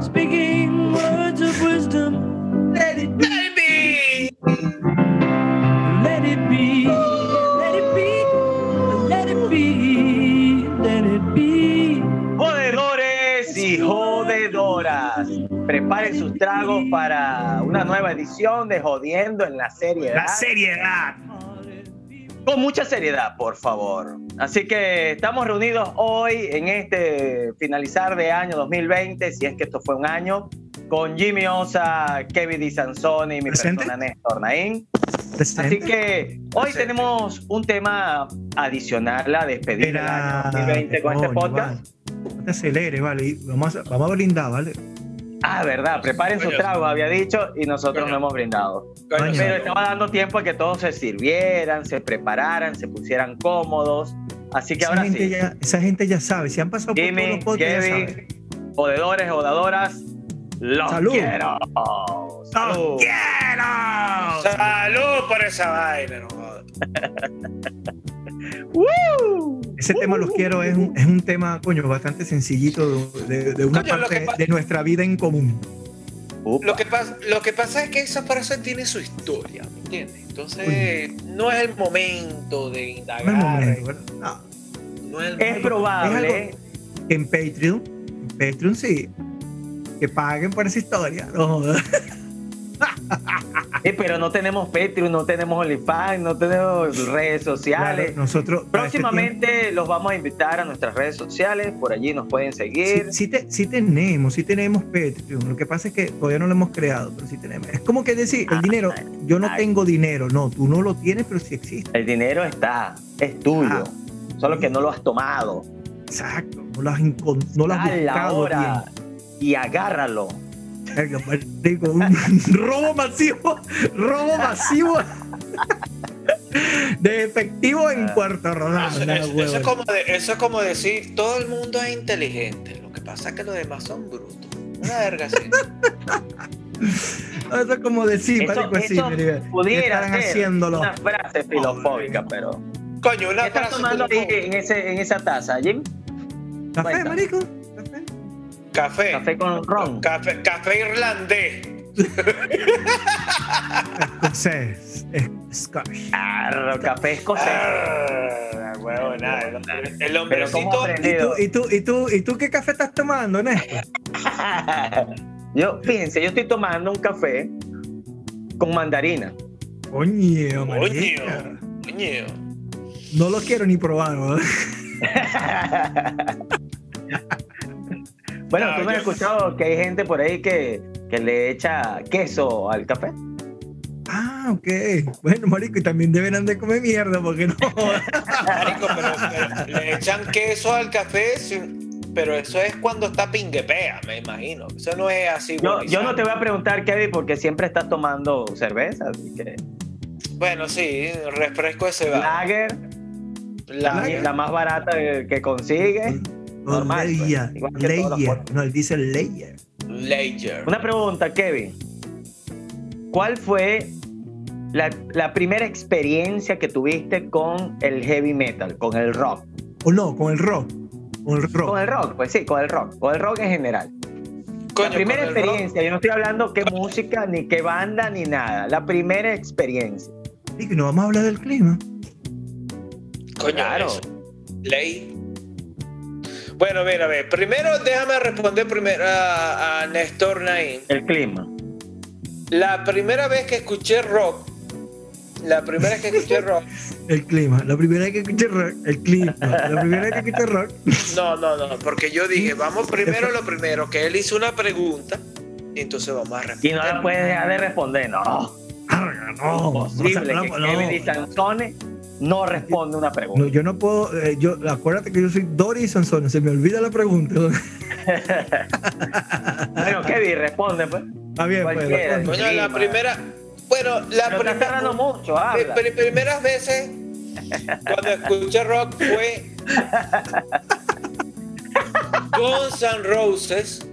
speaking words of wisdom, let it be. Let it be, let it be, let it be, let it be. Jodedores y jodedoras, preparen sus tragos para una nueva edición de Jodiendo en la serie. La seriedad. Con mucha seriedad, por favor. Así que estamos reunidos hoy en este finalizar de año 2020, si es que esto fue un año, con Jimmy Osa, Kevin Di Sansoni y mi Presente. persona Néstor Naín. Presente. Así que hoy Presente. tenemos un tema adicional a despedir del año Espera, 2020 con este podcast. vale. No te aceleres, vale. Vamos vamos a brindar, ¿vale? Ah, verdad, preparen sus Coño. tragos, había dicho, y nosotros Coño. no hemos brindado. Coño, Pero estaba dando tiempo a que todos se sirvieran, se prepararan, se pusieran cómodos. Así que Esa ahora gente, sí, ya, esa gente ya sabe. Si han pasado por todos los podcasts, ya. Kevin, jodedores, jodadoras, los Salud. quiero. Salud. ¡Los quiero! Salud por esa vaina, no jodas. ¡Woo! Ese tema los quiero es un, es un tema, coño, bastante sencillito de, de una Coño, parte pa- de nuestra vida en común. Lo que, pasa, lo que pasa es que esa frase tiene su historia, ¿me entiendes? Entonces, no es el momento de indagar. No es el momento, ¿verdad? No. no es el Es probable. En Patreon, en Patreon sí, que paguen por esa historia. No, Eh, pero no tenemos Patreon, no tenemos OnlyFans, no tenemos redes sociales. Claro, nosotros este Próximamente los vamos a invitar a nuestras redes sociales, por allí nos pueden seguir. Sí, sí te- sí tenemos, sí tenemos Patreon. Lo que pasa es que todavía no lo hemos creado, pero sí tenemos. Es como que decir, el Ah, dinero, yo no ay. tengo dinero. No, tú no lo tienes, pero sí existe. El dinero está, es tuyo, Ah. solo que no lo has tomado. Exacto. No lo has, no lo has buscado y agárralo. Marico, un robo masivo, robo masivo de efectivo en Ah. Puerto Rodado. Eso, eso- eso es como de- eso es como decir, todo el mundo es inteligente, lo que pasa es que los demás son brutos. Una verga así. Eso es como decir, marico, así, eso mira, ¿qué pudiera estarán ser haciéndolo? una frase filofóbica, pero... Coño, una ¿Qué estás frase tomando ahí en, ese, en esa taza, Jim? ¿Café, Cuenta. marico? ¿Café? Café. Con ron. Café, café irlandés. Escocés. es- Scotch. Claro, café escocés. Huevo, nada, el, hombrecito. ¿cómo ¿Y tú, y, tú, y, tú, ¿Y tú qué café estás tomando, Néstor? yo, fíjense, yo estoy tomando un café con mandarina. Coño, Coño, coño. No lo quiero ni probar, ¿no? bueno, No, tú no has escuchado que hay gente por ahí que, que le echa queso al café. Ah, ok. Bueno, marico, y también deben de comer mierda, porque no. Marico, pero, pero le echan queso al café, pero eso es cuando está pinguepea, me imagino. Eso no es así. Yo, yo no te voy a preguntar, Kevin, porque siempre estás tomando cerveza, así que Bueno, sí, refresco ese va. lager, La- Lager. la más barata que, que consigues. Normal, pues, Leia, Leia. No, él dice Leia. Lager. Una pregunta, Kevin. ¿Cuál fue la, la primera experiencia que tuviste con el heavy metal, con el rock? O no, con el rock. Con el rock. Con el rock, pues sí, con el rock, con el rock en general. Coño, la primera con el rock- experiencia, yo no estoy hablando qué música, ni qué banda, ni nada. La primera experiencia. Y que no vamos a hablar del clima. Coño, Claro. eso. Ley. Bueno, mira, a ver. Primero, déjame responder primero a, a Néstor Naín. El clima. La primera vez que escuché rock, la primera vez que escuché rock, El clima. La primera vez que escuché rock, el clima. La primera vez que escuché rock. no, no, no, porque yo dije, vamos primero lo primero, que él hizo una pregunta, y entonces vamos a Y responder. no la puedes dejar de responder, no. Arga, no. No, que no, y no responde una No, pregunta. yo no puedo, eh, yo, acuérdate que yo soy Doris Sansón, se me olvida la pregunta. Bueno, Kevin, responde, pues. Está bien, pues. Coño, la primera. Bueno, la primera. mucho, habla. primeras veces cuando escuché rock fue Guns N' Roses.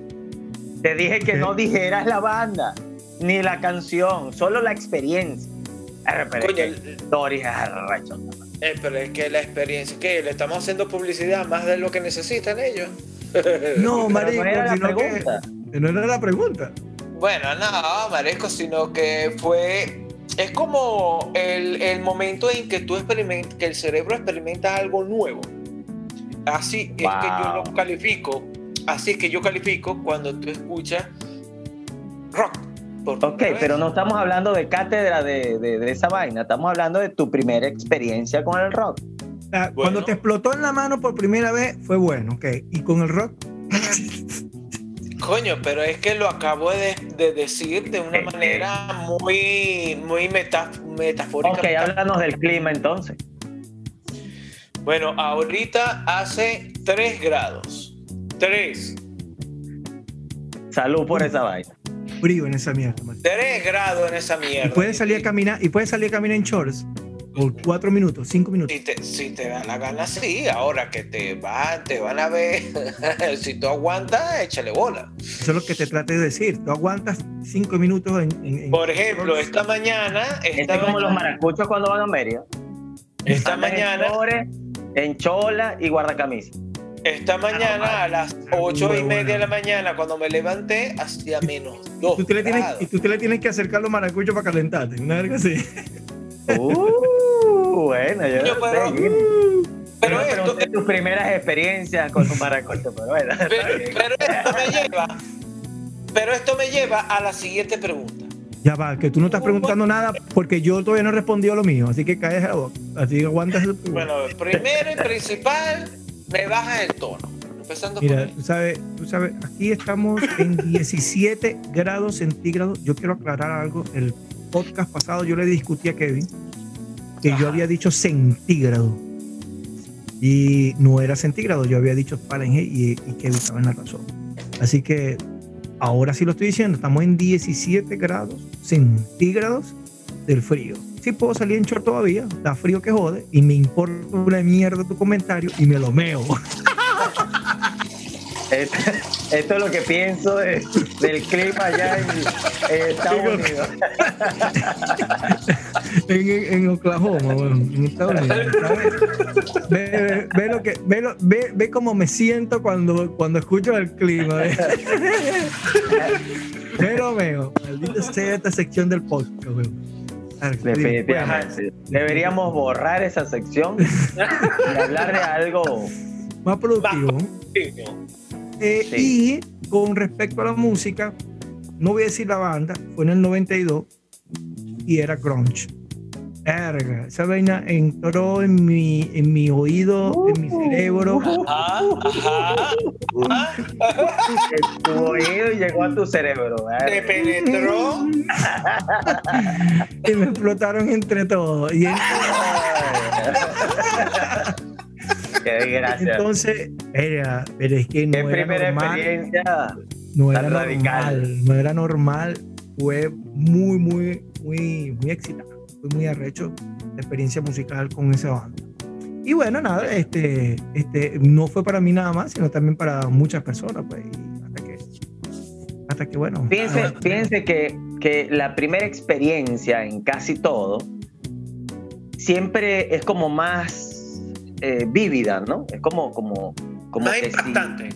Te dije que no dijeras la banda, ni la canción, solo la experiencia. Arre, pero es que Doris es eh, pero es que la experiencia, que le estamos haciendo publicidad más de lo que necesitan ellos. No, Pero marico, no era la sino que, pregunta. que no era la pregunta. Bueno, no, marisco, sino que fue. Es como el, el momento en que tú experimentas, que el cerebro experimenta algo nuevo. Así es que yo lo califico. Así es que yo califico cuando tú escuchas rock. Ok, pero no estamos hablando de cátedra de, de- de esa vaina, estamos hablando de tu primera experiencia con el rock. O sea, Bueno. Cuando te explotó en la mano por primera vez, fue bueno, ok. Y con el rock, Coño, pero es que lo acabo de, de decir de una Eh, manera muy, muy meta- metafórica. Ok, háblanos del clima entonces. Bueno, ahorita hace 3 grados. 3. Salud por esa vaina. Frío en esa mierda. man. 3 grados en esa Y mierda. puedes salir a caminar, y puedes salir a caminar en shorts por cuatro minutos, cinco minutos. Si te, si te da la gana, sí. Ahora que te, va, te van a ver. si tú aguantas, échale bola. Eso es lo que te traté de decir. Tú aguantas cinco minutos en. en- Por ejemplo, esta mañana. Este Esta, es como los mañana, maracuchos cuando van a Mérida. esta Andan en mañana. chores, En chola y guardacamisa. Esta mañana a las Ah, 8 y media de la mañana, cuando me levanté, hacía menos 2 Tú te le tienes, grados. y tú te le tienes que acercar los maracuchos para calentarte. Una verga así. Uh, bueno, yo no pero- sé. Pero Yo me esto, tus primeras experiencias con los maracuchos, pero bueno. pero, pero esto me lleva. Pero esto me lleva a la siguiente pregunta. Ya va, que tú no estás preguntando nada porque yo todavía no he respondido lo mío. Así que caes a la boca. Así que aguantas el Bueno, primero y principal, me bajas el tono. Empezando Mira, tú sabes, tú sabes, aquí estamos en 17 grados centígrados. Yo quiero aclarar algo. El podcast pasado yo le discutí a Kevin que yo había dicho centígrado. Y no era centígrado, yo había dicho Fahrenheit y, y Kevin estaba en la razón. Así que ahora sí lo estoy diciendo, estamos en 17 grados centígrados del frío. Sí puedo salir en short todavía, está frío que jode, y me importa una mierda tu comentario y me lo meo. Esto, esto es lo que pienso de- del clima allá en, en Estados Unidos. en, en- en Oklahoma, bueno, en Estados Unidos. Ve, ve- ve lo que, ve, lo- ve, ve cómo me siento cuando, cuando escucho el clima. Ve, Ve lo veo. Maldita sea esta sección del podcast, weón. Definitivamente. Deberíamos borrar esa sección y hablar de algo. Más productivo. Eh, Sí. Y con respecto a la música, no voy a decir la banda, fue en el 92 y era grunge. Verga, esa vaina entró en mi, en mi oído, en mi cerebro. Ajá, ajá. ajá. Tu oído y llegó a tu cerebro. Te penetró. y me explotaron entre todos. Y Qué desgracia. entonces, era, pero es que Qué no era primera normal. experiencia. No era tan radical. normal, no era normal. Fue muy, muy, muy, muy excitante. Fue muy arrecho la experiencia musical con esa banda. Y bueno, nada, este, este, no fue para mí nada más, sino también para muchas personas, pues, hasta que, hasta que bueno. Piense, ah, piense que, que la primera experiencia en casi todo siempre es como más eh, vívida, ¿no? Es como, como, como Más que si- impactante.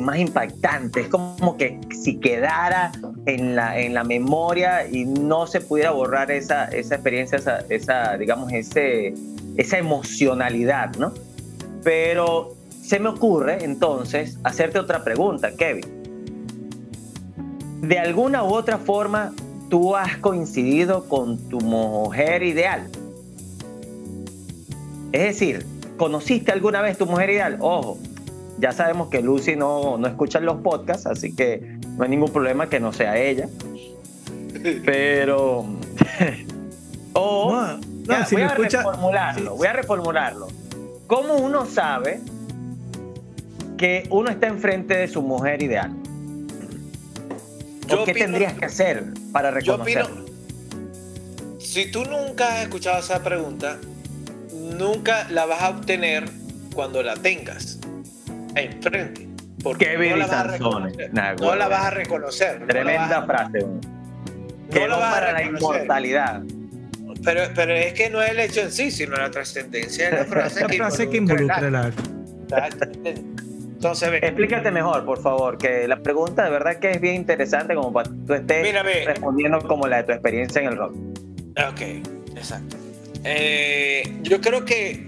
Más impactante. Es como que si quedara en la, en la memoria y no se pudiera borrar esa, esa experiencia, esa, esa, digamos, ese, esa emocionalidad, ¿no? Pero se me ocurre entonces hacerte otra pregunta, Kevin. De alguna u otra forma, tú has coincidido con tu mujer ideal. Es decir, ¿conociste alguna vez tu mujer ideal? Ojo, ya sabemos que Lucy no, no escucha los podcasts, así que no hay ningún problema que no sea ella. Pero. o no, No, Ya, si voy a escucha- reformularlo, sí, voy a reformularlo. ¿Cómo uno sabe que uno está enfrente de su mujer ideal? Yo ¿O qué opino- tendrías que hacer para Yo opino, reconocerlo? si tú nunca has escuchado esa pregunta, nunca la vas a obtener cuando la tengas enfrente. Porque Kevin no la y vas a Sansone. reconocer. Nah, No la vas a reconocer. Tremenda vas a- frase. güey. no la vas a para la inmortalidad. Pero, pero es que no es el hecho en sí, sino la trascendencia de la frase La que frase que involucra involucra. Entonces, Explícate mejor, por favor, que la pregunta de verdad que es bien interesante como para que tú estés Mira, respondiendo como la de tu experiencia en el rock. Ok, exacto. Eh, yo creo que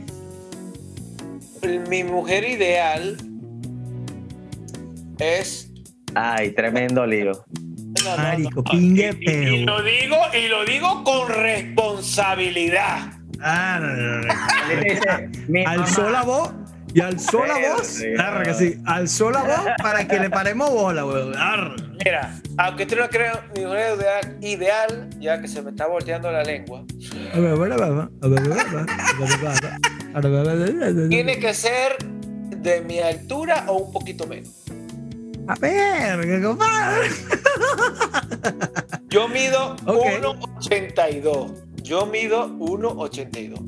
mi mujer ideal es. Ay, tremendo lío. no, no, Marico, no. pingue Y- y, lo digo y lo digo con responsabilidad. Ah, Alzó la voz y alzó la Pero, voz. sí, Arre, no. que sí. Alzó la voz para que le paremos bola, weón. Mira, aunque tú no creas mi ideal, ya que se me está volteando la lengua, tiene que ser de mi altura o un poquito menos. A ver, compadre. Yo mido Ok. 1,82. Yo mido 1,82.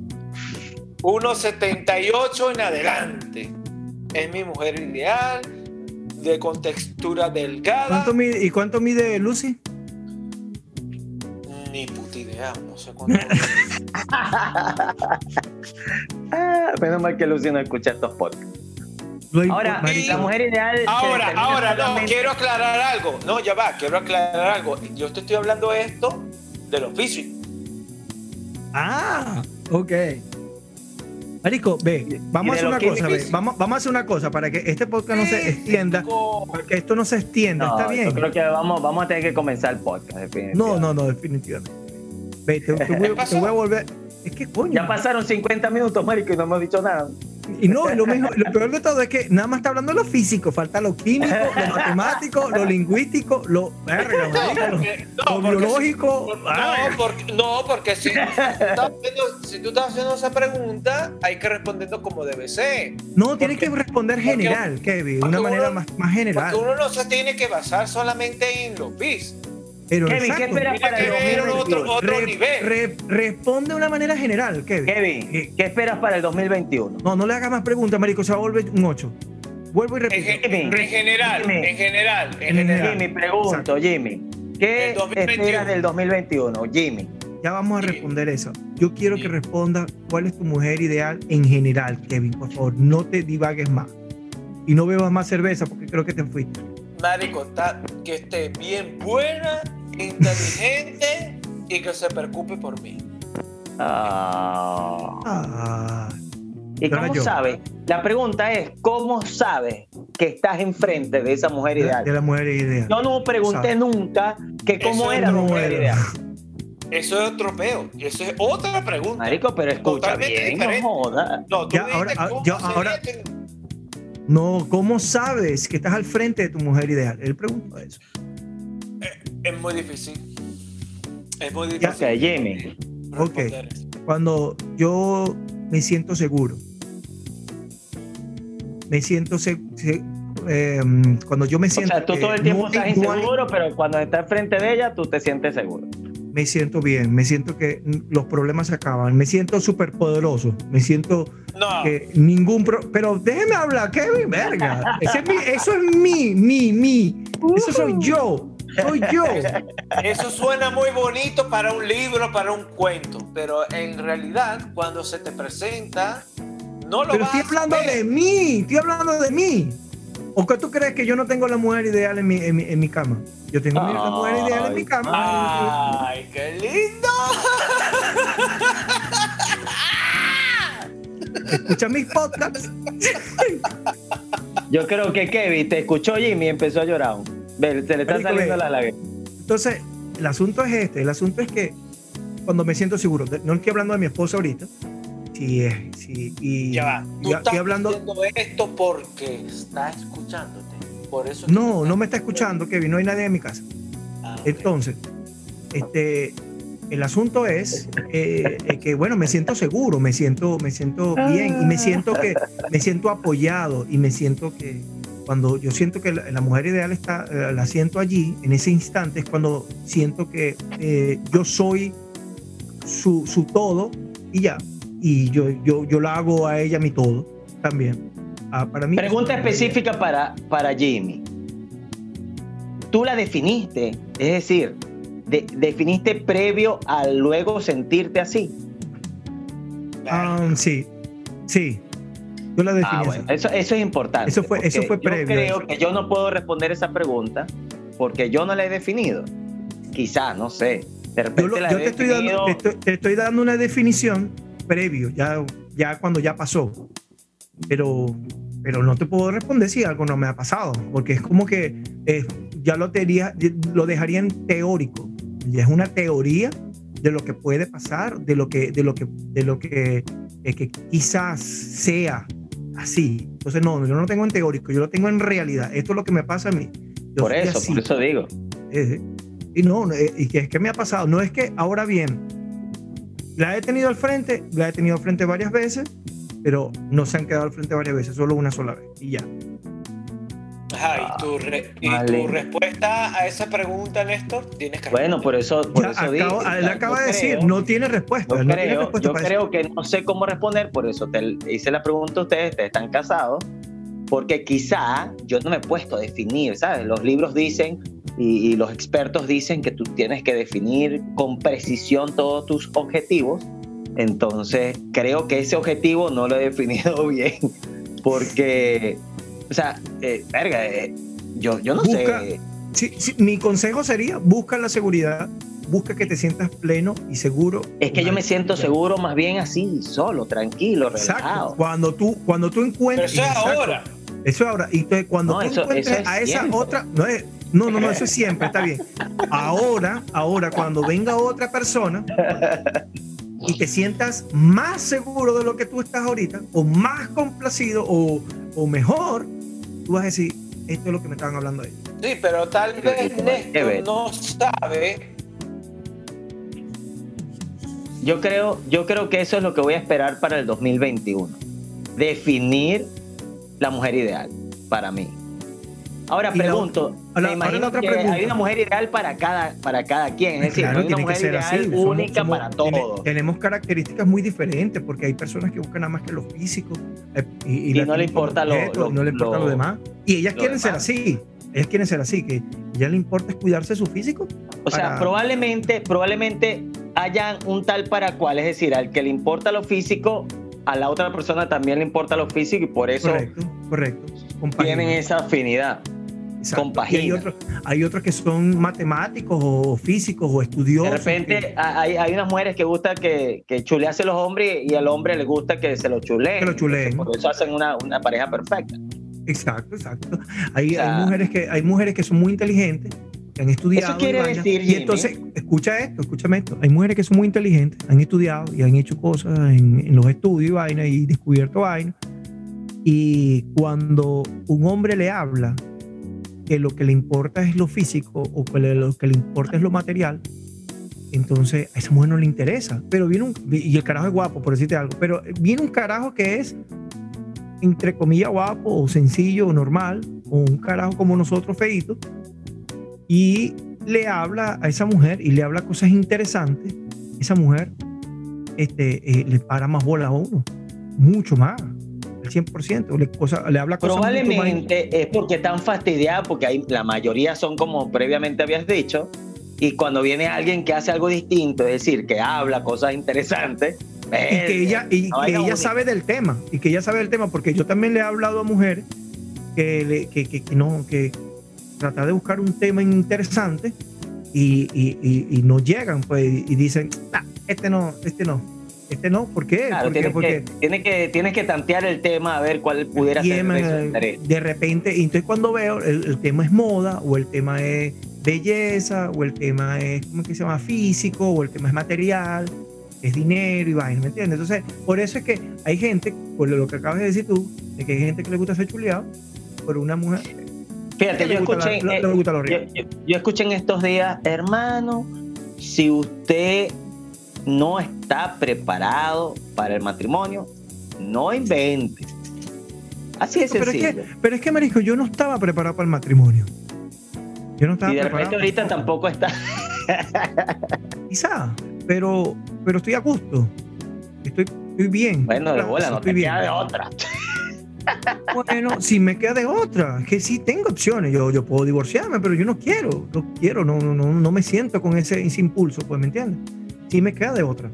1,78 en adelante. Es mi mujer ideal, de contextura delgada. ¿Cuánto mide, ¿Y cuánto mide Lucy? Ni puta idea, no sé cuánto. Ah, menos mal que Lucy no escucha estos podcasts. Ahora, la mujer ideal. ahora, ahora, no, quiero aclarar algo. No, ya va, quiero aclarar algo. Yo te estoy hablando esto de los físicos. Ah, ok. Marico, ve, vamos a hacer una cosa, ve. Vamos, vamos a hacer una cosa para que este podcast no se extienda. Para que esto no se extienda, No, está bien. Yo creo que vamos, vamos a tener que comenzar el podcast. No, definitivamente. no, no, definitivamente. Ve, te, te voy, ¿Qué te pasó? voy a volver. Es que coño. Ya pasaron 50 minutos, Marico, y no hemos dicho nada. Y no, lo, mejor- lo peor de todo es que nada más está hablando lo físico, falta lo químico, lo matemático, lo lingüístico, lo, verga, lo- Porque- lo no, porque biológico. si- no, porque, no, porque si, tú estás haciendo, si tú estás haciendo esa pregunta, hay que respondiendo como debe ser. no, tienes que porque- responder porque- general, Kevin, de porque una manera uno- más, más general. Porque uno no se tiene que basar solamente en los bis. Pero Kevin, ¿qué exacto, esperas para el Tiene que ver 2021? otro, otro re- nivel. re- responde de una manera general, Kevin. Kevin, Eh, ¿qué esperas para el 2021? No, no le hagas más preguntas, marico, se va a volver un 8. Vuelvo y En, repito. gen- en general, en general, en En general. Jimmy, pregunto, Jimmy. ¿Qué El 2021. esperas del 2021, Jimmy? Ya vamos a responder eso. Yo quiero que responda cuál es tu mujer ideal en general, Kevin, por favor. No te divagues más. Y no bebas más cerveza porque creo que te fuiste. Marico, está- que esté bien buena, inteligente y que se preocupe por mí. Ah. Ah, ¿Y cómo yo. sabes? La pregunta es, ¿cómo sabes que estás enfrente de esa mujer de, ideal? de la mujer ideal. Yo no pregunté Sabe. nunca que cómo Eso era la no mujer era. ideal. Eso es otro peo. Eso es otra pregunta. Marico, pero escucha Totalmente bien, diferente. no joda. No, tú Ya, dijiste ahora- ah, cómo ahora- tu- No, ¿cómo sabes que estás al frente de tu mujer ideal? Él preguntó eso. Es muy difícil. Es muy difícil. Ok, Jimmy. Ok. Cuando yo me siento seguro. Me siento eh, cuando yo me O siento sea, tú que todo el tiempo no estás hay- no hay- inseguro, pero cuando estás enfrente de ella, tú te sientes seguro. me siento bien, me siento que los problemas se acaban, me siento súper poderoso, me siento No, que ningún pro- pero déjeme hablar, Kevin, verga. Ese es mi- eso es mí, mí, mí. Eso soy yo. Soy yo. eso suena muy bonito para un libro, para un cuento, pero en realidad cuando se te presenta, no lo Pero vas estoy a hablando de mí, estoy hablando de mí. ¿O qué tú crees que yo no tengo la mujer ideal en mi, en mi, en mi cama? Yo tengo la mujer ideal en mi cama. Ay, qué lindo. Escucha mis podcasts. Yo creo que Kevin te escuchó Jimmy y empezó a llorar. Ve, se le está Marico, saliendo ve. la lágrima. Entonces, el asunto es este. El asunto es que cuando me siento seguro, no estoy hablando de mi esposa ahorita. Sí, es, sí. Y, Ya va. Tú y estás estoy hablando. esto porque está escuchándote. Por eso No, no me está escuchando, Kevin. No hay nadie en mi casa. Ah. Entonces, este, el asunto es eh, eh, que, bueno, me siento seguro, me siento, me siento bien y me siento que me siento apoyado y me siento que cuando yo siento que la, la mujer ideal está, eh, la siento allí, en ese instante es cuando siento que eh, yo soy su, su todo y ya. Y yo, yo, yo la hago a ella mi todo también. Ah, para mí. Pregunta específica para, para Jimmy. Tú la definiste, es decir, de- definiste previo a luego sentirte así. Ah, sí, sí. Yo la Ah, bueno, eso, eso es importante. Eso fue- eso fue yo previo a creo que yo no puedo responder esa pregunta porque yo no la he definido. Quizá, no sé. De Yo, repente lo- la yo he te, estoy dando, te, estoy, te estoy dando una definición previo, ya, ya cuando ya pasó. Pero, pero no te puedo responder si algo no me ha pasado, porque es como que eh, ya lo, tería, lo dejaría en teórico. Ya es una teoría de lo que puede pasar, de lo que, de lo que, de lo que, eh, que quizás sea así. Entonces, no, yo no lo tengo en teórico, yo lo tengo en realidad. Esto es lo que me pasa a mí. Yo Por eso, así. por eso digo. Eh, y no, eh, y que es que me ha pasado. No es que ahora bien, la he tenido al frente, la he tenido al frente varias veces, pero no se han quedado al frente varias veces, solo una sola vez. Y ya. Ajá, y tu, re- y Vale. tu respuesta a esa pregunta, Néstor, tienes que Bueno, por eso, por Ya eso acabo- él acaba de creo- decir, no tiene respuesta. Yo no tiene creo, respuesta yo creo que no sé cómo responder, por eso te hice la pregunta a ustedes, ustedes están casados, porque quizá yo no me he puesto a definir, ¿sabes? Los libros dicen y, y los expertos dicen que tú tienes que definir con precisión todos tus objetivos, entonces creo que ese objetivo no lo he definido bien, porque, o sea, eh, verga, eh, yo, yo no Busca- sé. Sí, sí, mi consejo sería, busca la seguridad, busca que te sientas pleno y seguro. Es que yo me siento seguro más bien así, solo, tranquilo, Exacto. relajado. Cuando tú, cuando tú Pero encuentres. eso es exacto. ahora. Eso es ahora. Y entonces, cuando No, tú eso- encuentres eso es a esa siempre. otra. No, es- no, no, no, eso es siempre, está bien. Ahora, ahora, cuando venga otra persona y te sientas más seguro de lo que tú estás ahorita, o más complacido, o, o mejor, tú vas a decir, esto es lo que me estaban hablando ahí. Sí, pero tal vez. Néstor no sabe. Yo creo, yo creo que eso es lo que voy a esperar para el 2021. Definir la mujer ideal para mí. Ahora Y pregunto, me imagino la otra que pregunta. hay una mujer ideal para cada, para cada quien, es decir, no hay una tiene que mujer ser ideal así. única somos- para todos. tenemos características muy diferentes porque hay personas que buscan nada más que lo físico eh, y, Y la no le importa lo- no le importa lo, lo- demás. Y ellas quieren ser así. Ellas quieren ser así, que ya le importa es cuidarse su físico. O sea, probablemente, probablemente hayan un tal para cual, es decir, al que le importa lo físico, a la otra persona también le importa lo físico y por eso Correcto, correcto. Tienen esa afinidad. Exacto. compagina. Hay otros, hay otros que son matemáticos o físicos o estudiosos. De repente que- hay, hay unas mujeres que gusta que, que chulease los hombres y al hombre le gusta que se lo chuleen. Que lo chuleen. Por eso hacen una, una pareja perfecta. exacto, exacto. Hay, O sea- hay mujeres que, hay mujeres que son muy inteligentes, que han estudiado. Eso quiere y decir, Y entonces, escucha esto, escúchame esto. Hay mujeres que son muy inteligentes, han estudiado y han hecho cosas en, en los estudios y vaina y descubierto vaina. Y cuando un hombre le habla que lo que le importa es lo físico o que lo que le importa es lo material, entonces a esa mujer no le interesa. Pero viene un. Y el carajo es guapo, por decirte algo. Pero viene un carajo que es, entre comillas, guapo o sencillo o normal, o un carajo como nosotros, feito, y le habla a esa mujer y le habla cosas interesantes. Esa mujer este, eh, le para más bola a uno, mucho más, el 100%. Le, cosa- le habla cosas Probablemente es porque están fastidiadas, porque hay, la mayoría son como previamente habías dicho, y cuando viene alguien que hace algo distinto, es decir, que habla cosas interesantes, y que ella, y que ella única. sabe del tema y que ella sabe del tema porque yo también le he hablado a mujeres que, le- que, que- que no que tratar de buscar un tema interesante y, y- y- y no llegan pues y dicen "Nah, este no este no este no ¿por qué? Claro, tienes, que, tienes, que, tienes que tantear el tema a ver cuál pudiera y, ser de eh, repente y entonces cuando veo el, el tema es moda o el tema es belleza o el tema es ¿cómo es que se llama? físico o el tema es material es dinero y vaina, ¿me entiendes? Entonces, por eso es que hay gente, por lo que acabas de decir tú, de que hay gente que le gusta ser chuleado por una mujer. Fíjate, yo escuché, la- eh, yo, rico. yo- yo escuché en estos días, hermano, si usted no está preparado para el matrimonio, no invente. Así de pero es, que, pero es que, Marisco, yo no estaba preparado para el matrimonio. Yo no estaba y de preparado. repente ahorita tampoco está. Quizá, pero, pero estoy a gusto. Estoy, estoy bien. Bueno, de bola, no estoy te bien. queda de otra. Bueno, si me queda de otra, es que sí tengo opciones. Yo, yo puedo divorciarme, pero yo no quiero. No quiero, no, no, no, no me siento con ese, ese impulso, pues, ¿me entiendes? Sí me queda de otra.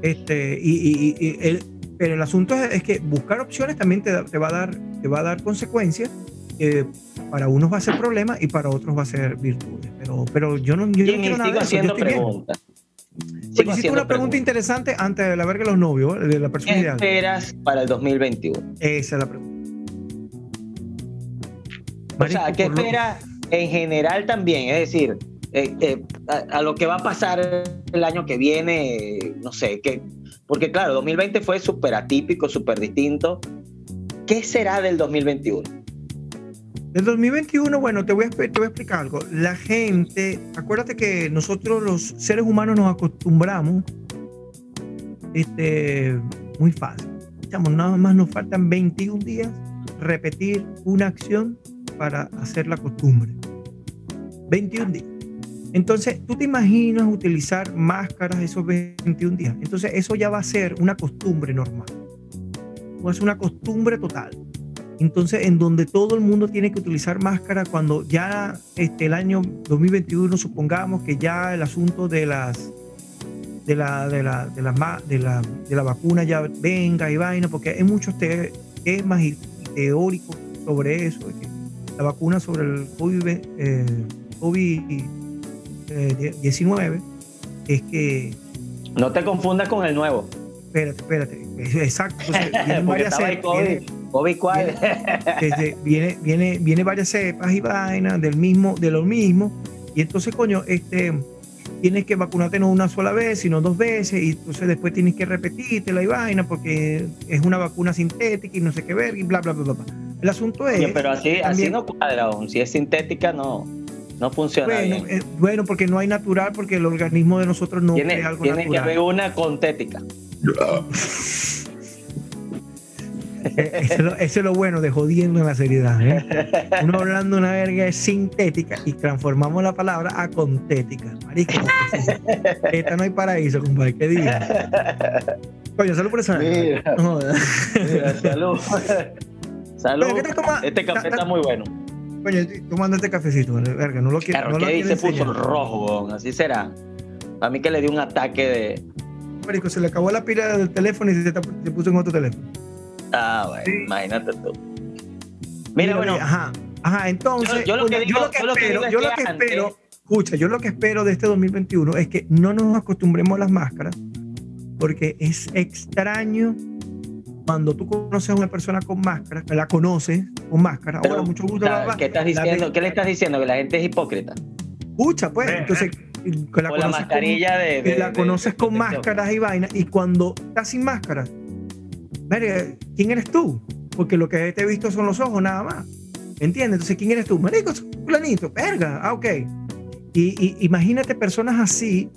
Este, y, y- y- el, pero el asunto es, es que buscar opciones también te, te va a dar, te va a dar consecuencias. que para unos va a ser problema y para otros va a ser virtudes. Pero, pero yo no, yo no quiero nada de eso, yo estoy preguntas. Sigo hiciste una pregunta preguntas. interesante antes de la verga de los novios, ¿vale? de la persona ¿Qué ideal. esperas para el 2021? Esa es la pregunta. O sea, ¿qué por lo- esperas en general también? Es decir, eh, eh, a, lo que va a pasar el año que viene, no sé, que, porque claro, 2020 fue súper atípico, súper distinto. ¿Qué será del 2021? Del 2021, bueno, te voy, a, te voy a explicar algo. La gente, acuérdate que nosotros los seres humanos nos acostumbramos este, muy fácil. Chamo, nada más nos faltan 21 días repetir una acción para hacer la costumbre. 21 días. Entonces, tú te imaginas utilizar máscaras esos 21 días. Entonces, eso ya va a ser una costumbre normal. Va a ser una costumbre total. Entonces, en donde todo el mundo tiene que utilizar máscara cuando ya este, el año 2021, supongamos que ya el asunto de las de la, de la, de la, de la, de la vacuna ya venga y vaina, porque hay muchos te- temas y, teóricos sobre eso, la vacuna sobre el COVID, eh, COVID-19 es que, No te confundas con el nuevo. espérate, espérate, exacto, vienen varias cepas, COVID. vienen- ¿COVID cuál? Viene, viene, viene varias cepas y vainas del mismo, de lo mismo. Y entonces, coño, este, tienes que vacunarte no una sola vez, sino dos veces. Y entonces después tienes que repetírtela y vaina porque es una vacuna sintética y no sé qué ver y bla, bla, bla, bla. El asunto es. Oye, pero así, así no cuadra aún. Si es sintética, no, no funciona Bueno, bien. eh, bueno, porque no hay natural, porque el organismo de nosotros no tiene algo tiene que natural. haber una contética. Eso, es lo- eso es lo bueno de jodiendo en la seriedad. ¿eh? Uno hablando una verga es sintética y transformamos la palabra a contética. Marico, esta no hay paraíso, compadre. ¿Qué diga? Coño, salud por esa. Mira. No. Mira, salud. salud. Este café está muy bueno. Coño, tomando este cafecito, verga. No lo quiero. Claro, no que ahí puso rojo, así será. A mí que le dio un ataque de. Marico, se le acabó la pila del teléfono y se, puso en otro teléfono. Ah, bueno, Sí. imagínate tú. Mira, bueno, Ajá, ajá. Entonces, Yo- yo lo que coño, digo- yo lo que yo lo que espero, yo que lo que antes- espero, escucha, yo lo que espero de este 2021 es que no nos acostumbremos a las máscaras, porque es extraño cuando tú conoces a una persona con máscara, la conoces con máscara, pero, ahora mucho gusto, bla, ¿qué estás la diciendo? ¿Qué le estás diciendo? Que la gente es hipócrita. Escucha, pues, Eh, entonces que la Con la conoces con- mascarilla de, de- la de- conoces de con protección. máscaras y vainas, y cuando estás sin máscara, ¿quién eres tú? Porque lo que te he visto son los ojos nada más. ¿Entiendes? Entonces, ¿quién eres tú? Marico, planito, verga, ah, ok. Y, y imagínate personas así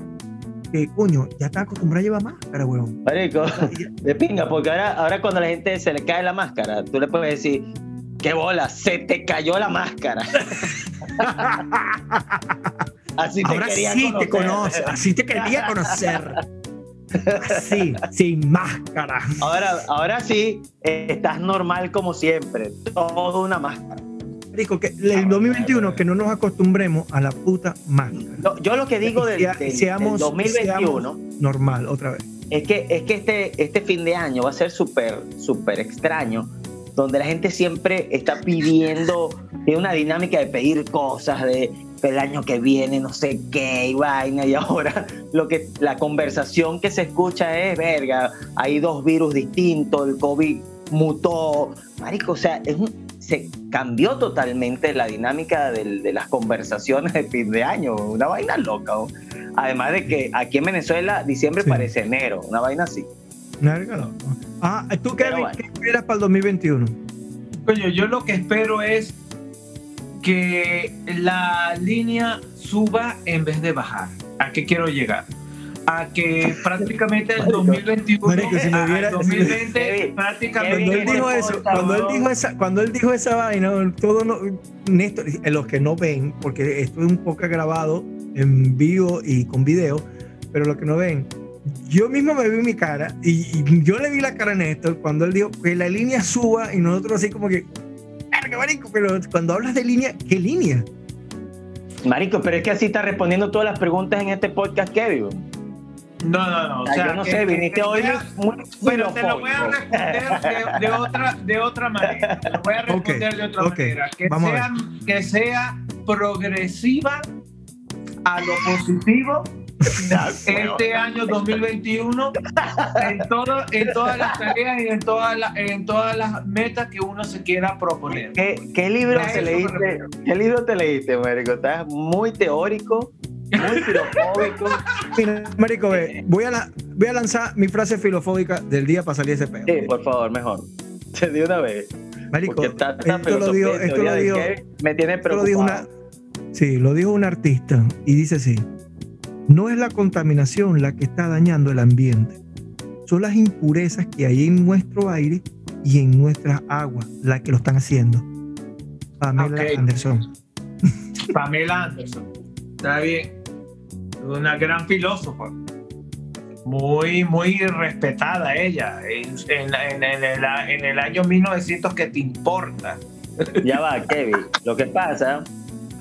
que, coño, ya están acostumbradas a llevar máscara, weón. Marico, de pinga, porque ahora, ahora cuando a la gente se le cae la máscara, tú le puedes decir, qué bola, se te cayó la máscara. Así te Ahora quería sí te conocer. conoce, así te quería conocer. Así, sin máscara. Ahora, ahora sí, estás normal como siempre. Todo una máscara. Marico, que el 2021 que no nos acostumbremos a la puta máscara. No, yo lo que digo del- del seamos- 2021 Normal, otra vez. es que, es que este, este fin de año va a ser súper, súper extraño, donde la gente siempre está pidiendo, tiene una dinámica de pedir cosas, de el año que viene, no sé qué, y vaina, y ahora lo que, la conversación que se escucha es, verga, hay dos virus distintos, el COVID mutó, marico, o sea, es un- se cambió totalmente la dinámica del- de las conversaciones de fin de año, una vaina loca. ¿no? Además de que aquí en Venezuela diciembre Sí. parece enero, una vaina así. Ah, ¿tú qué, Pero bueno. qué esperas para el 2021? Coño, yo lo que espero es que la línea suba en vez de bajar. ¿A qué quiero llegar? A que prácticamente el Marico. 2021 Marico, si me a- al hubiera- si me- 2020 Kevin, prácticamente Cuando él dijo eso, cuando él dijo esa, cuando él dijo esa vaina, todo no, Néstor, eh, los que no ven, porque esto es un poco grabado en vivo y con video, pero los que no ven, yo mismo me vi mi cara y, y yo le vi la cara a Néstor cuando él dijo que la línea suba y nosotros así como que, "Verga, marico, pero cuando hablas de línea, ¿qué línea? Marico, pero es que así está respondiendo todas las preguntas en este podcast, Kevin. No no no o O sea, yo no que- sé, viniste hoy muy Bueno, te lo voy a responder de, de otra, de otra manera. Te lo voy a responder de otra ok, manera. Que vamos sea, que sea progresiva a lo positivo este año 2021 en, todo, en todas las tareas y en todas, las, en todas las metas que uno se quiera proponer. ¿Qué, qué libro te leíste? ¿Qué libro te leíste, Marico? Estás muy teórico, muy filofóbico. Mira, marico, ve, voy a, la- voy a lanzar mi frase filofóbica del día para salir ese peo. Sí, por favor, mejor. De una vez. Marico, esto lo y esto lo Kevin me tiene esto lo dijo preocupado. una, sí, lo dijo un artista y dice así: No es la contaminación la que está dañando el ambiente, son las impurezas que hay en nuestro aire y en nuestras aguas las que lo están haciendo. Pamela. Anderson. Pamela Anderson. Está bien. Una gran filósofa. Muy, muy respetada ella. En, en- en- en el, en el año 1900 que te importa. Ya va, Kevin. Lo que pasa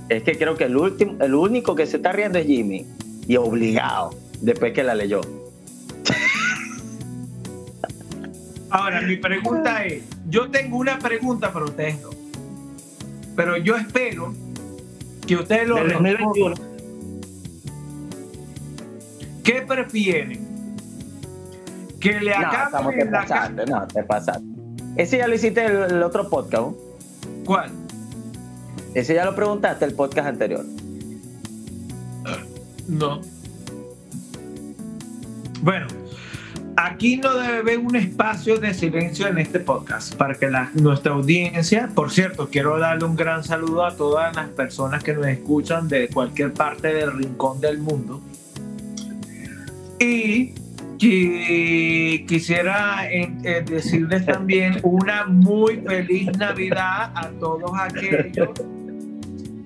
es que creo que el último, el único que se está riendo es Jimmy. Y obligado, después que la leyó. Ahora, mi pregunta es, yo tengo una pregunta para ustedes. Pero yo espero que ustedes lo respondan. 2021. ¿Qué prefieren? Que le No, estamos acaben te en la pasaste, no, te pasaste. Ese ya lo hiciste el, el otro podcast, ¿no? ¿Cuál? Ese ya lo preguntaste el podcast anterior. No. Bueno, aquí no debe haber un espacio de silencio en este podcast para que la- nuestra audiencia, por cierto, quiero darle un gran saludo a todas las personas que nos escuchan de cualquier parte del rincón del mundo. Y que quisiera eh, eh, decirles también una muy feliz Navidad a todos aquellos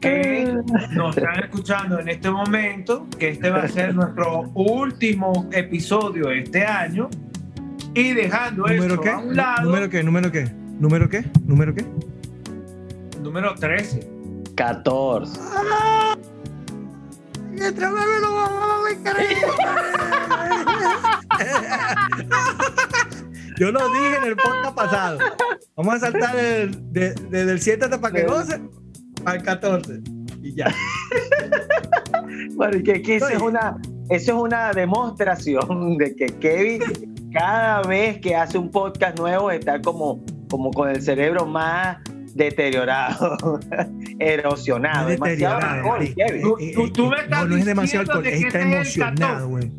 que nos están escuchando en este momento, que este va a ser nuestro último episodio de este año, y dejando ¿Número esto qué? a un lado, ¿Número qué? ¿Número qué? ¿Número qué? ¿Número qué? número 13. 14. Yo lo dije en el podcast pasado. Vamos a saltar el, de, desde el 7 hasta para que goce al 14. Y ya. Bueno, y que, que eso, es una, eso es una demostración de que Kevin, cada vez que hace un podcast nuevo, está como, como con el cerebro más deteriorado, erosionado. demasiado Deteriorado, alcohol, sí. Kevin. Tú- tú- tú me estás no, no es demasiado alcohol, de es que está este emocionado, 14. güey.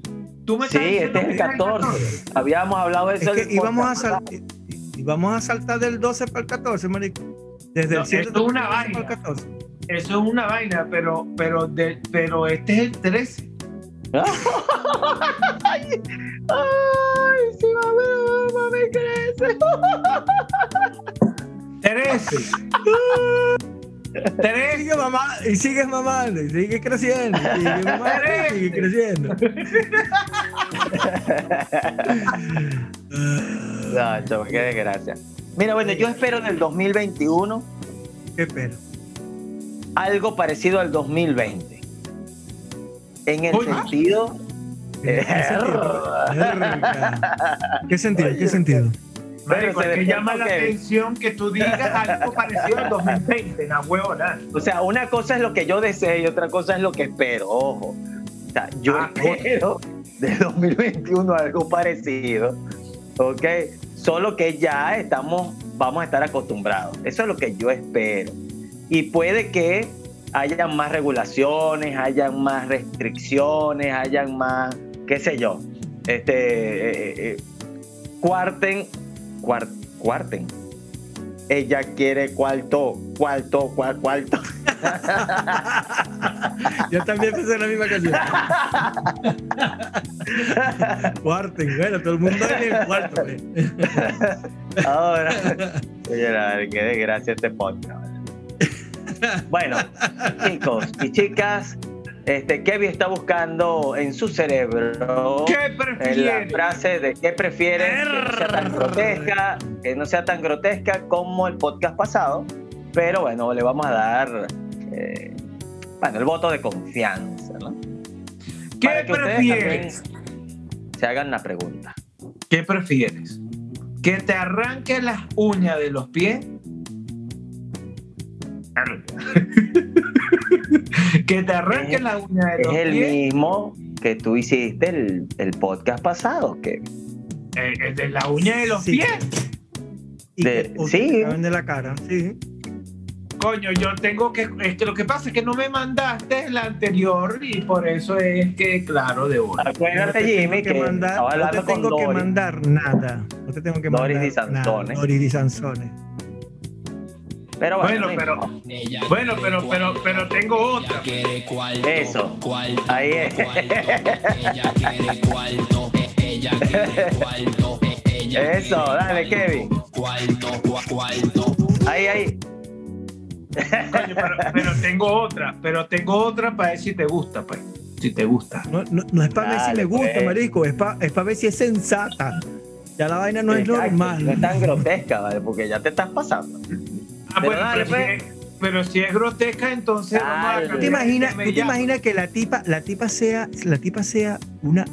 Tú me estás Sí, este es el que 14. Habíamos hablado de Es eso. que íbamos a, sal- vamos a saltar del 12 para el 14, marico. Desde No, el 7 esto es una para el vaina. 14. Eso es una vaina, pero, pero, de- pero este es el 13. ay, ay, sí, mami, mami, crece. 13. 13. Sigue mamá, y sigues mamando, y sigue creciendo, y sigue mamando, y creciendo. No, chavo, qué desgracia. Mira, bueno, yo espero en el 2021 Qué pena. algo parecido al 2020. En el Oye. sentido. ¿Qué sentido? Verga. ¿Qué sentido? ¿Qué sentido? Pero se llama la que- atención que tú digas algo parecido al 2020, la huevona. O sea, una cosa es lo que yo deseo y otra cosa es lo que espero. Ojo. O sea, yo Ah, espero de 2021 algo parecido. ¿Ok? Solo que ya estamos, vamos a estar acostumbrados. Eso es lo que yo espero. Y puede que haya más regulaciones, hayan más restricciones, hayan más, qué sé yo. Este, eh, eh, cuarten, cuar- cuarten. Ella quiere cuarto, cuarto, cuar- cuarto. Yo también pensé en la misma canción. Cuarten, bueno, todo el mundo en el cuarto. pues. Ahora, señora, qué desgracia este podcast. Bueno, chicos y chicas, este Kevin está buscando en su cerebro ¿Qué en la frase de qué prefieren que no sea tan grotesca, que no sea tan grotesca como el podcast pasado, pero bueno, le vamos a dar eh, bueno, el voto de confianza, ¿no? ¿Qué Para que prefieres? se hagan la pregunta. ¿Qué prefieres? ¿Que te arranque las uñas de los pies? que te arranque Es- las uñas de Es los el pies. mismo que tú hiciste el, el podcast pasado, que Eh, el de la uña de los Sí. pies. Y De- que, sí. de la cara, sí. Coño, yo tengo que. Es que lo que pasa es que no me mandaste la anterior y por eso es que, claro, de. No acuérdate, Jimmy, que que mandar, estaba no te tengo que mandar nada. No te tengo que Doris mandar Sansone. nada. Doris Di Sansone. Pero bueno, Bueno, pero. Bueno, pero, pero, pero tengo otra. cuarto, Eso. cuarto, Ahí es. cuarto. Ella quiere cuarto, ella quiere cuarto, ella Eso, dale, Kevin. cuarto, cuarto. Ahí, ahí. Coño, pero, pero tengo otra. Pero tengo otra para ver si te gusta, pues. Si te gusta. No, no, no es para ver si me gusta, pues. marico, es para es pa ver si es sensata. Ya la vaina no es normal. No es tan grotesca, ¿vale? Porque ya te estás pasando. Ah, Pero bueno, dale, si es, pero si es grotesca, entonces Dale. vamos a ¿Tú te imaginas, tú te imaginas que la tipa, la tipa sea, la tipa sea una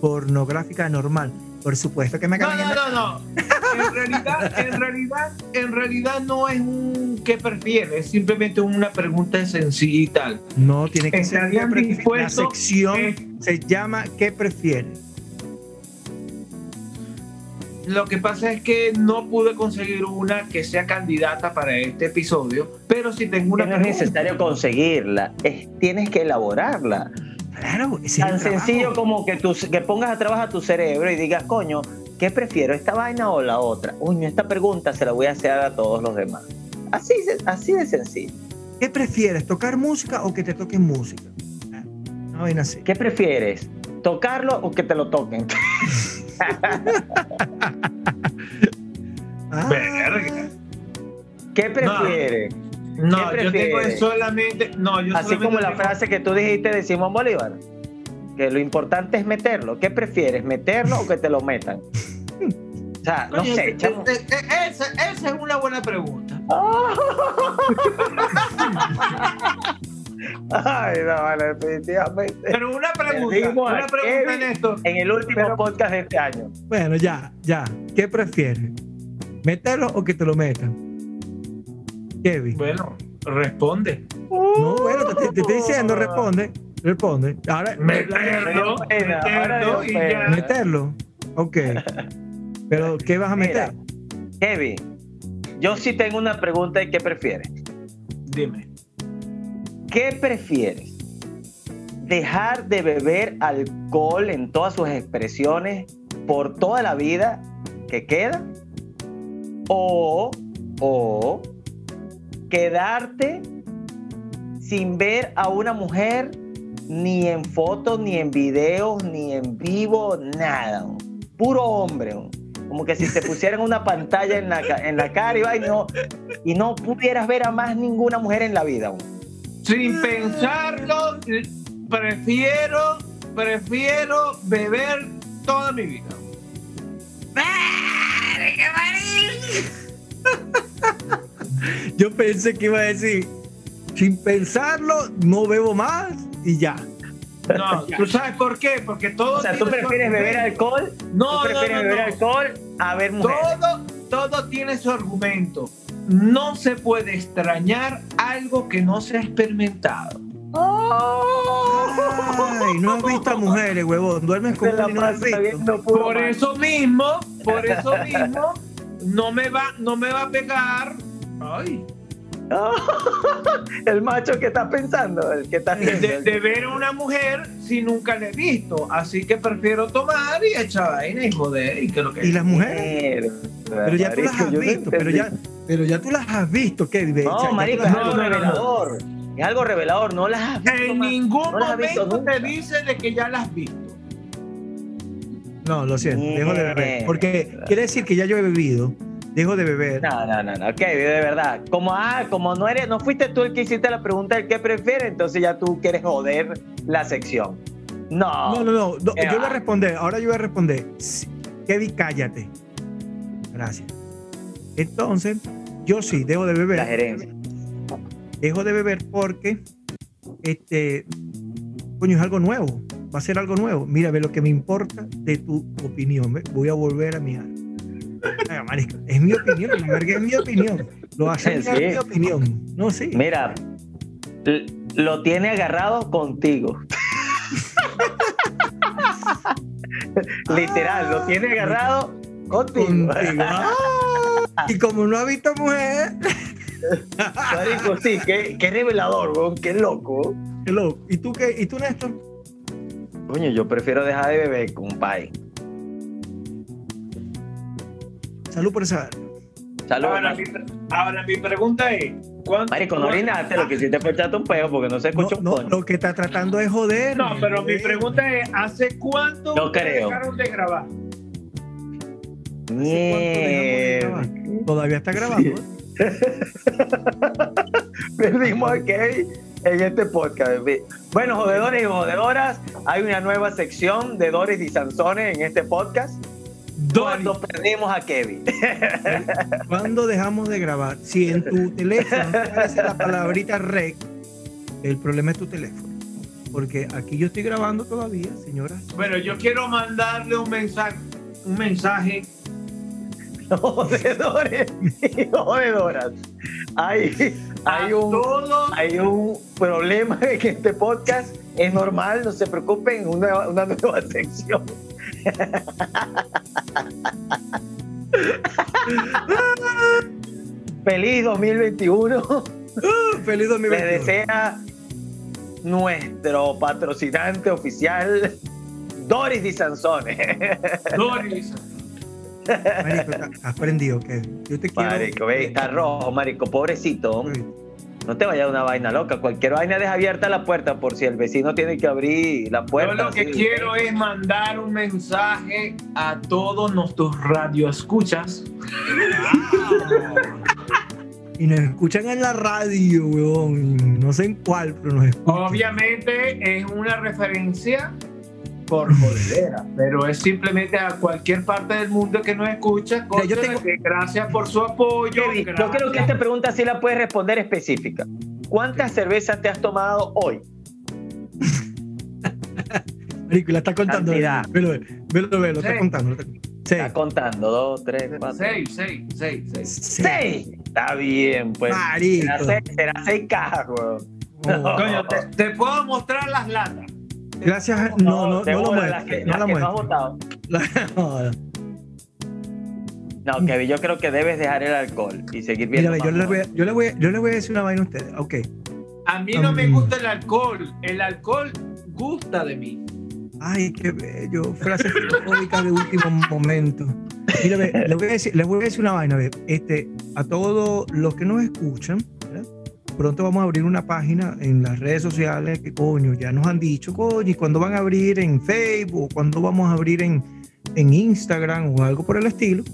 pornográfica normal? Por supuesto que me No, no, no, no. En realidad, en realidad, en realidad no es un qué prefieres, es simplemente una pregunta sencilla y tal. No, tiene que ser Estarían ¿qué prefi- La sección eh, se llama ¿Qué prefieres? Lo que pasa es que no pude conseguir una que sea candidata para este episodio, pero sí tengo una no es necesario conseguirla, es, tienes que elaborarla. Claro, es Tan trabajo. sencillo como que, tú, que pongas a trabajar tu cerebro y digas, coño, ¿qué prefiero, esta vaina o la otra? Uy, esta pregunta se la voy a hacer a todos los demás. Así, de- así de sencillo. ¿Qué prefieres, tocar música o que te toquen música? Una vaina así. ¿Qué prefieres? ¿Tocarlo o que te lo toquen? Ah, Verga. ¿Qué prefieres? No, ¿Qué yo tengo es solamente. No, yo Así solamente como la tengo- frase que tú dijiste de Simón Bolívar, que lo importante es meterlo. ¿Qué prefieres, meterlo o que te lo metan? O sea, no sé, chamo. esa, esa es una buena pregunta. Ay, no, vale, definitivamente. Pero una pregunta, una en esto. En el último podcast de este año. Bueno, ya, ya. ¿Qué prefieres? ¿Meterlo o que te lo metan? Kevin. Bueno, responde. No, bueno, te, te- te estoy diciendo, responde. Responde. Ahora, Meterlo, pena, meterlo y ya. meterlo. Ok. Pero, ¿qué vas a meter? Mira. Kevin, yo sí tengo una pregunta de qué prefieres. Dime. ¿Qué prefieres? ¿Dejar de beber alcohol en todas sus expresiones por toda la vida que queda? ¿O, o quedarte sin ver a una mujer ni en fotos, ni en videos, ni en vivo, nada? Puro hombre. Como que si te pusieran una pantalla en la, en la cara y no, y no pudieras ver a más ninguna mujer en la vida. Sin pensarlo, prefiero, prefiero beber toda mi vida. Yo pensé que iba a decir, sin pensarlo, no bebo más y ya. No, ¿tú sabes por qué? Porque todo O sea, ¿tú prefieres beber alcohol? No, ¿Tú no, prefieres no, beber alcohol a ver mujeres? Todo, todo tiene su argumento. No se puede extrañar algo que no se ha experimentado. Ay, no has visto a mujeres, huevón. Duermes con la no visto. Por eso mismo, por eso mismo, no me va, no me va a pegar. Ay, El macho que está pensando, el que está viendo. de, de ver a una mujer si nunca la he visto. Así que prefiero tomar y echar vaina y joder y que lo que Y las mujeres. Pero ya tú las has visto, pero ya, pero ya tú las has visto, Kevin. No, marico, es algo no, no, no. revelador. Es algo revelador, no las has visto. En más. ningún no las has visto momento te dice de que ya las has visto. No, lo siento, dejo de beber. Porque quiere decir que ya yo he bebido, dejo de beber. No, no, no, no, ok, de verdad. Como, ah, como no eres, no fuiste tú el que hiciste la pregunta del qué prefiere, entonces ya tú quieres joder la sección. No. No, no, no. no, ¿Qué yo voy a responder. Ahora yo voy a responder. Sí, Kevin, cállate. Gracias. Entonces, yo sí, dejo de La beber. gerencia. Dejo de beber porque, este, coño, es algo nuevo. Va a ser algo nuevo. Mira, ve lo que me importa de tu opinión. Voy a volver a mi Marico, es mi opinión, la verga es mi opinión. Lo hace Sí. es mi opinión. No, sí. Mira, lo tiene agarrado contigo. Literal, lo tiene agarrado contigo. Contigo. Ah, y como no ha visto mujer, Marico, sí, qué, qué revelador, weón, qué loco. qué loco. ¿Y tú qué? ¿Y tú, Néstor? Coño, yo prefiero dejar de beber, compadre. Salud por esa. Saludos. Ahora, mi, ahora mi pregunta es, ¿cuánto? Marico, no orinaste, lo que hiciste fue echarte un peo porque no se No, un no, lo que está tratando es joder. No, pero mi pregunta es, ¿hace cuánto No creo. dejaron de grabar? Mierda. Todavía está grabando. ¿eh? Perdimos a Kevin en este podcast. Bueno, jodedores y jodedoras, hay una nueva sección de Doris y Sansone en este podcast. Cuando perdimos a Kevin. ¿Cuándo dejamos de grabar? Si en tu teléfono te aparece la palabrita rec, el problema es tu teléfono. Porque aquí yo estoy grabando todavía, señoras. Bueno, yo quiero mandarle un mensaje, un mensaje Jodedores y jodedoras. Hay, hay, un, todos hay un problema en este podcast. Es normal, no se preocupen, una, una nueva sección. Feliz 2021. ¡Uh! ¡Feliz Les 2021! desea nuestro patrocinante oficial, Doris Di Sansone. Doris. Marico, has aprendido que yo te quiero. Marico, ve, está rojo, marico, pobrecito. No te vayas a una vaina loca. Cualquier vaina deja abierta la puerta por si el vecino tiene que abrir la Yo puerta. lo que quiero es mandar un mensaje a todos nuestros radioescuchas. Y nos escuchan en la radio, weón. No sé en cuál, pero nos escuchan. Obviamente es una referencia por jodera, pero es simplemente a cualquier parte del mundo que nos escucha. Mira, yo cónchale, tengo- que gracias por su apoyo. Kevin, yo creo que esta pregunta sí la puedes responder específica. ¿Cuántas cervezas te has tomado hoy? Marico, la está contando. Cantidad. Velo, velo, velo, lo está contando. lo está- Sí. Está contando. Dos, tres, cuatro. Seis, seis, seis, seis. ¡Seis! Está bien, pues. Marico. Será seis, será seis cajas, weón. Oh. Coño, te, te puedo mostrar las latas. Gracias. a- No, no, no lo muestres. No la muestres. votado. No, No, Kevin, yo creo que debes dejar el alcohol y seguir Mira, viendo. ve, yo les, voy a, yo, les voy a, yo les voy a decir una vaina a ustedes. Ok. A mí no me Mm. gusta el alcohol. El alcohol gusta de mí. Ay, qué bello. Frase filosófica de último momento. Mira, les, voy a decir, les voy a decir una vaina. ve. Este, a todos los que nos escuchan. Pronto vamos a abrir una página en las redes sociales que, coño, ya nos han dicho, coño, y cuando van a abrir en Facebook, cuando vamos a abrir en, en Instagram o algo por el estilo,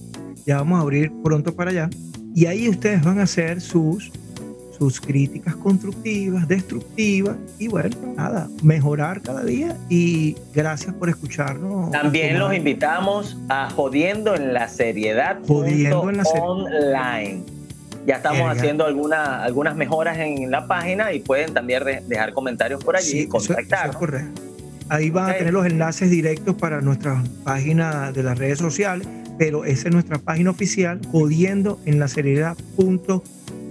ya vamos a abrir pronto para allá. Y ahí ustedes van a hacer sus, sus críticas constructivas, destructivas, y bueno, nada, mejorar cada día. Y gracias por escucharnos. También los invitamos a Jodiendo en la Seriedad. Jodiendo en la Seriedad. Online. Ya estamos Verga. haciendo alguna, algunas mejoras en la página y pueden también dejar comentarios por allí Sí, y eso- eso, es contactarnos. correcto. Ahí van a tener los enlaces directos para nuestra página de las redes sociales, pero esa es nuestra página oficial, jodiendo en la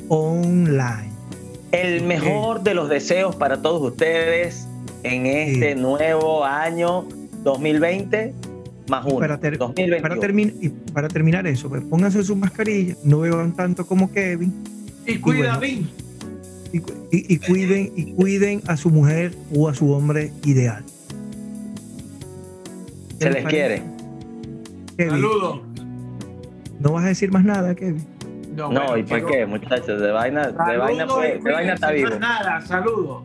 online. El mejor de los deseos para todos ustedes en este nuevo año 2020 más Y uno. para, ter- 2021. para, termin- y para terminar eso, pues, pónganse sus mascarillas, no beban tanto como Kevin Y cuida bueno. bien. y, cu- y- y cuiden, y cuiden a su mujer o a su hombre ideal. ¿Qué Se les parece? quiere. Kevin, Saludos. ¿No vas a decir más nada, Kevin? No, bueno, ¿y por qué, muchachos? De vaina, de vaina, pues, de vaina está vivo. más Nada, saludos.